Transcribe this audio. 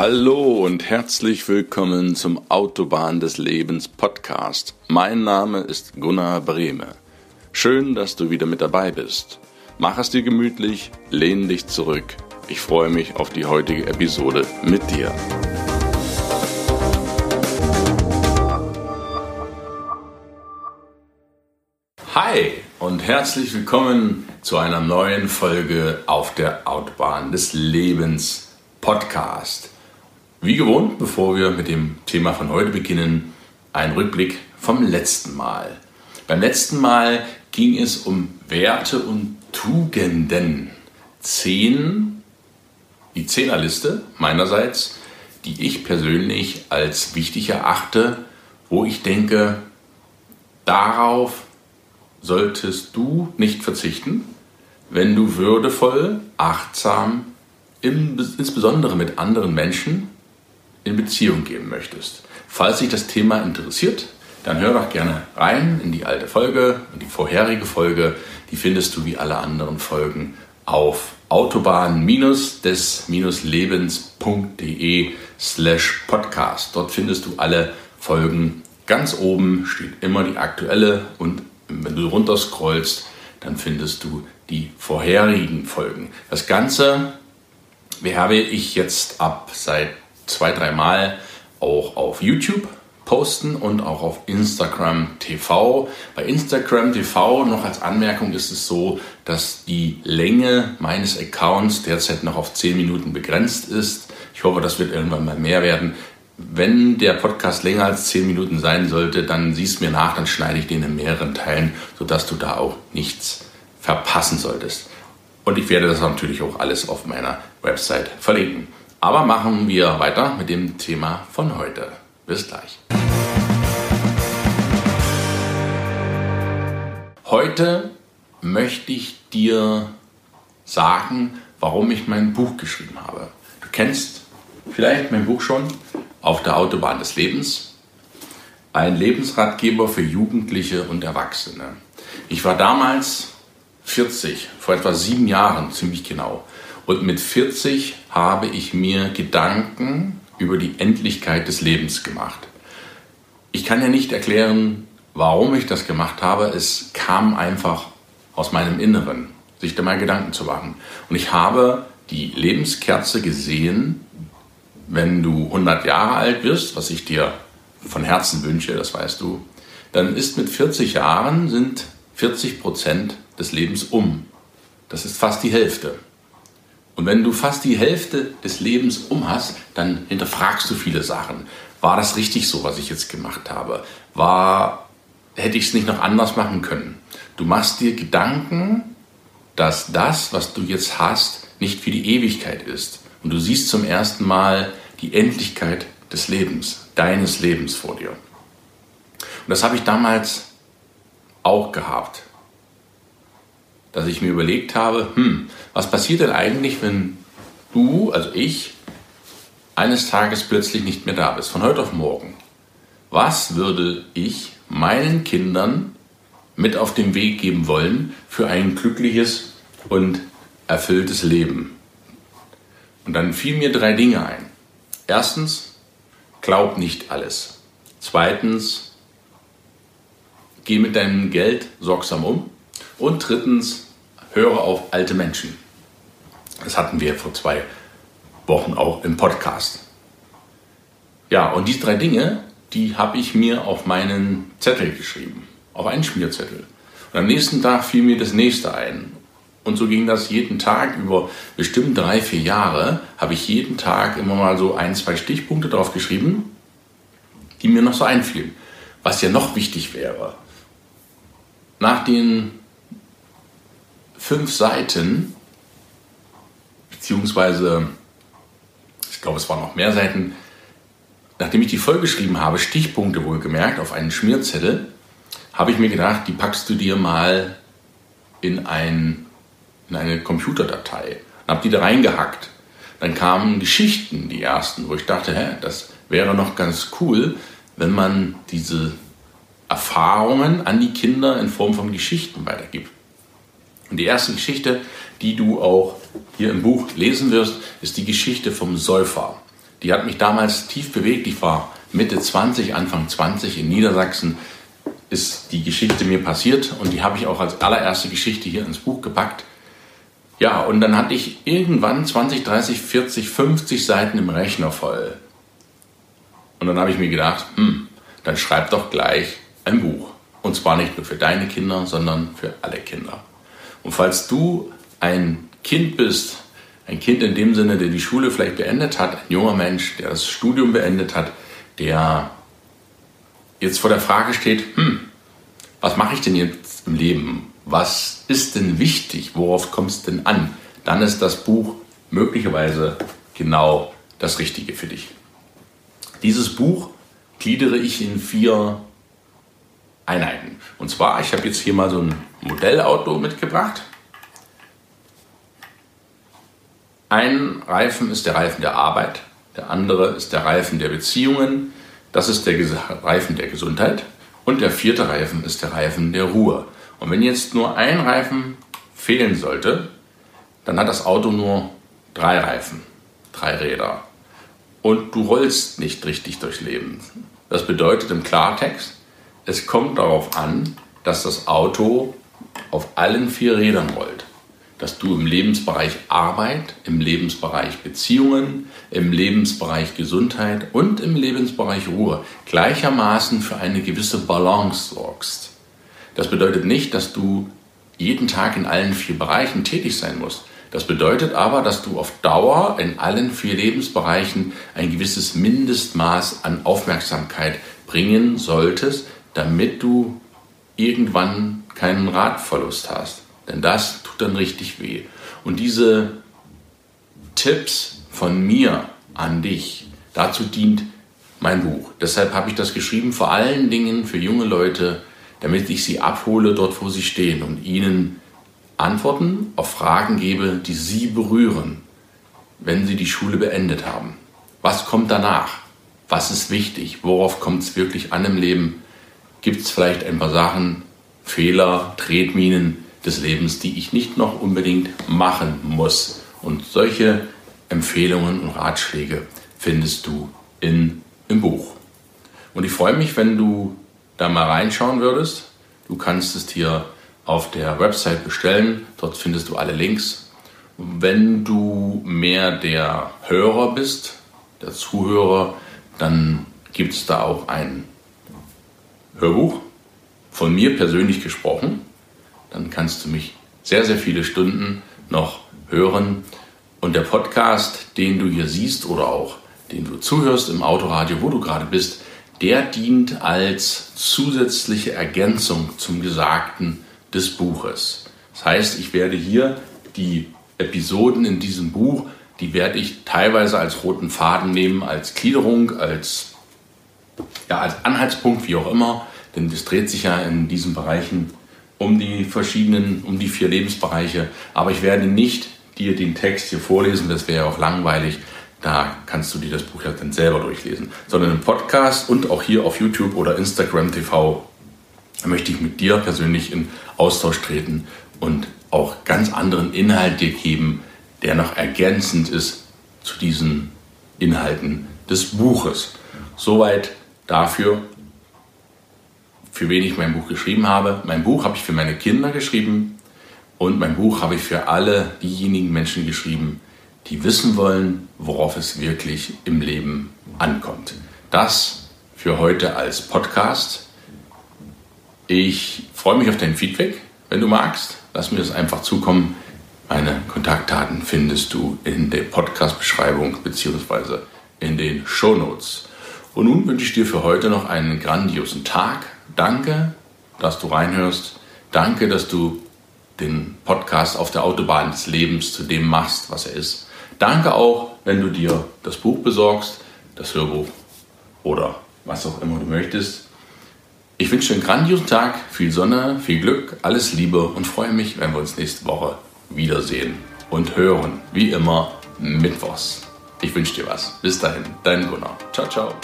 Hallo und herzlich willkommen zum Autobahn des Lebens Podcast. Mein Name ist Gunnar Brehme. Schön, dass du wieder mit dabei bist. Mach es dir gemütlich, lehn dich zurück. Ich freue mich auf die heutige Episode mit dir. Hi und herzlich willkommen zu einer neuen Folge auf der Autobahn des Lebens Podcast. Wie gewohnt, bevor wir mit dem Thema von heute beginnen, ein Rückblick vom letzten Mal. Beim letzten Mal ging es um Werte und Tugenden. Zehn, die Zehnerliste meinerseits, die ich persönlich als wichtig erachte, wo ich denke, darauf solltest du nicht verzichten, wenn du würdevoll, achtsam, insbesondere mit anderen Menschen in Beziehung gehen möchtest. Falls dich das Thema interessiert, dann hör doch gerne rein in die alte Folge und die vorherige Folge. Die findest du wie alle anderen Folgen auf autobahn-des-lebens.de slash podcast. Dort findest du alle Folgen. Ganz oben steht immer die aktuelle und wenn du runterscrollst, dann findest du die vorherigen Folgen. Das Ganze habe ich jetzt ab seit zwei, drei Mal auch auf YouTube posten und auch auf Instagram TV. Bei Instagram TV noch als Anmerkung ist es so, dass die Länge meines Accounts derzeit noch auf 10 Minuten begrenzt ist. Ich hoffe, das wird irgendwann mal mehr werden. Wenn der Podcast länger als 10 Minuten sein sollte, dann siehst mir nach, dann schneide ich den in mehreren Teilen, sodass du da auch nichts verpassen solltest. Und ich werde das natürlich auch alles auf meiner Website verlinken. Aber machen wir weiter mit dem Thema von heute. Bis gleich. Heute möchte ich dir sagen, warum ich mein Buch geschrieben habe. Du kennst vielleicht mein Buch schon, Auf der Autobahn des Lebens. Ein Lebensratgeber für Jugendliche und Erwachsene. Ich war damals 40, vor etwa sieben Jahren ziemlich genau. Und mit 40 habe ich mir Gedanken über die Endlichkeit des Lebens gemacht. Ich kann ja nicht erklären, warum ich das gemacht habe. Es kam einfach aus meinem Inneren, sich da mal Gedanken zu machen. Und ich habe die Lebenskerze gesehen, wenn du 100 Jahre alt wirst, was ich dir von Herzen wünsche, das weißt du, dann ist mit 40 Jahren sind 40 Prozent des Lebens um. Das ist fast die Hälfte. Und wenn du fast die Hälfte des Lebens um hast, dann hinterfragst du viele Sachen. War das richtig so, was ich jetzt gemacht habe? War, hätte ich es nicht noch anders machen können? Du machst dir Gedanken, dass das, was du jetzt hast, nicht für die Ewigkeit ist. Und du siehst zum ersten Mal die Endlichkeit des Lebens, deines Lebens vor dir. Und das habe ich damals auch gehabt dass ich mir überlegt habe, hm, was passiert denn eigentlich, wenn du, also ich, eines Tages plötzlich nicht mehr da bist, von heute auf morgen? Was würde ich meinen Kindern mit auf den Weg geben wollen für ein glückliches und erfülltes Leben? Und dann fielen mir drei Dinge ein. Erstens, glaub nicht alles. Zweitens, geh mit deinem Geld sorgsam um. Und drittens, höre auf alte Menschen. Das hatten wir vor zwei Wochen auch im Podcast. Ja, und diese drei Dinge, die habe ich mir auf meinen Zettel geschrieben, auf einen Schmierzettel. Und am nächsten Tag fiel mir das nächste ein. Und so ging das jeden Tag über bestimmt drei, vier Jahre, habe ich jeden Tag immer mal so ein, zwei Stichpunkte drauf geschrieben, die mir noch so einfielen. Was ja noch wichtig wäre. Nach den fünf Seiten, beziehungsweise ich glaube, es waren noch mehr Seiten, nachdem ich die vollgeschrieben habe, Stichpunkte wohlgemerkt, auf einen Schmierzettel, habe ich mir gedacht, die packst du dir mal in, ein, in eine Computerdatei und habe die da reingehackt. Dann kamen Geschichten, die ersten, wo ich dachte, hä, das wäre noch ganz cool, wenn man diese Erfahrungen an die Kinder in Form von Geschichten weitergibt. Und die erste Geschichte, die du auch hier im Buch lesen wirst, ist die Geschichte vom Säufer. die hat mich damals tief bewegt. Ich war Mitte 20, Anfang 20 in Niedersachsen ist die Geschichte mir passiert und die habe ich auch als allererste Geschichte hier ins Buch gepackt. Ja, und dann hatte ich irgendwann 20, 30, 40, 50 Seiten im Rechner voll. Und dann habe ich mir gedacht, hm, dann schreib doch gleich ein Buch. Und zwar nicht nur für deine Kinder, sondern für alle Kinder. Und falls du ein Kind bist, ein Kind in dem Sinne, der die Schule vielleicht beendet hat, ein junger Mensch, der das Studium beendet hat, der jetzt vor der Frage steht, hm, was mache ich denn jetzt im Leben? Was ist denn wichtig? Worauf kommt es denn an? Dann ist das Buch möglicherweise genau das Richtige für dich. Dieses Buch gliedere ich in vier Einheiten. Und zwar, ich habe jetzt hier mal so ein Modellauto mitgebracht. Ein Reifen ist der Reifen der Arbeit, der andere ist der Reifen der Beziehungen, das ist der Reifen der Gesundheit und der vierte Reifen ist der Reifen der Ruhe. Und wenn jetzt nur ein Reifen fehlen sollte, dann hat das Auto nur drei Reifen, drei Räder. Und du rollst nicht richtig durchs Leben. Das bedeutet im Klartext, es kommt darauf an, dass das Auto auf allen vier Rädern rollt. Dass du im Lebensbereich Arbeit, im Lebensbereich Beziehungen, im Lebensbereich Gesundheit und im Lebensbereich Ruhe gleichermaßen für eine gewisse Balance sorgst. Das bedeutet nicht, dass du jeden Tag in allen vier Bereichen tätig sein musst. Das bedeutet aber, dass du auf Dauer in allen vier Lebensbereichen ein gewisses Mindestmaß an Aufmerksamkeit bringen solltest, damit du irgendwann keinen Radverlust hast. Denn das tut dann richtig weh. Und diese Tipps von mir an dich, dazu dient mein Buch. Deshalb habe ich das geschrieben, vor allen Dingen für junge Leute, damit ich sie abhole dort, wo sie stehen und ihnen Antworten auf Fragen gebe, die sie berühren, wenn sie die Schule beendet haben. Was kommt danach? Was ist wichtig? Worauf kommt es wirklich an im Leben? Gibt es vielleicht ein paar Sachen, Fehler, Tretminen des Lebens, die ich nicht noch unbedingt machen muss? Und solche Empfehlungen und Ratschläge findest du in, im Buch. Und ich freue mich, wenn du da mal reinschauen würdest. Du kannst es dir auf der Website bestellen. Dort findest du alle Links. Wenn du mehr der Hörer bist, der Zuhörer, dann gibt es da auch ein Hörbuch von mir persönlich gesprochen. Dann kannst du mich sehr, sehr viele Stunden noch hören. Und der Podcast, den du hier siehst oder auch den du zuhörst im Autoradio, wo du gerade bist, der dient als zusätzliche Ergänzung zum Gesagten des Buches. Das heißt, ich werde hier die Episoden in diesem Buch, die werde ich teilweise als roten Faden nehmen, als Gliederung, als, ja, als Anhaltspunkt, wie auch immer, denn es dreht sich ja in diesen Bereichen um die verschiedenen, um die vier Lebensbereiche. Aber ich werde nicht dir den Text hier vorlesen, das wäre ja auch langweilig. Da kannst du dir das Buch ja dann selber durchlesen. Sondern im Podcast und auch hier auf YouTube oder Instagram TV möchte ich mit dir persönlich in Austausch treten und auch ganz anderen Inhalt dir geben, der noch ergänzend ist zu diesen Inhalten des Buches. Soweit dafür, für wen ich mein Buch geschrieben habe. Mein Buch habe ich für meine Kinder geschrieben und mein Buch habe ich für alle diejenigen Menschen geschrieben, die wissen wollen, worauf es wirklich im Leben ankommt. Das für heute als Podcast. Ich freue mich auf dein Feedback, wenn du magst. Lass mir das einfach zukommen. Meine Kontaktdaten findest du in der Podcast-Beschreibung bzw. in den Show Notes. Und nun wünsche ich dir für heute noch einen grandiosen Tag. Danke, dass du reinhörst. Danke, dass du den Podcast auf der Autobahn des Lebens zu dem machst, was er ist. Danke auch, wenn du dir das Buch besorgst, das Hörbuch oder was auch immer du möchtest. Ich wünsche dir einen grandiosen Tag, viel Sonne, viel Glück, alles Liebe und freue mich, wenn wir uns nächste Woche wiedersehen und hören. Wie immer, Mittwochs. Ich wünsche dir was. Bis dahin, dein Gunnar. Ciao, ciao.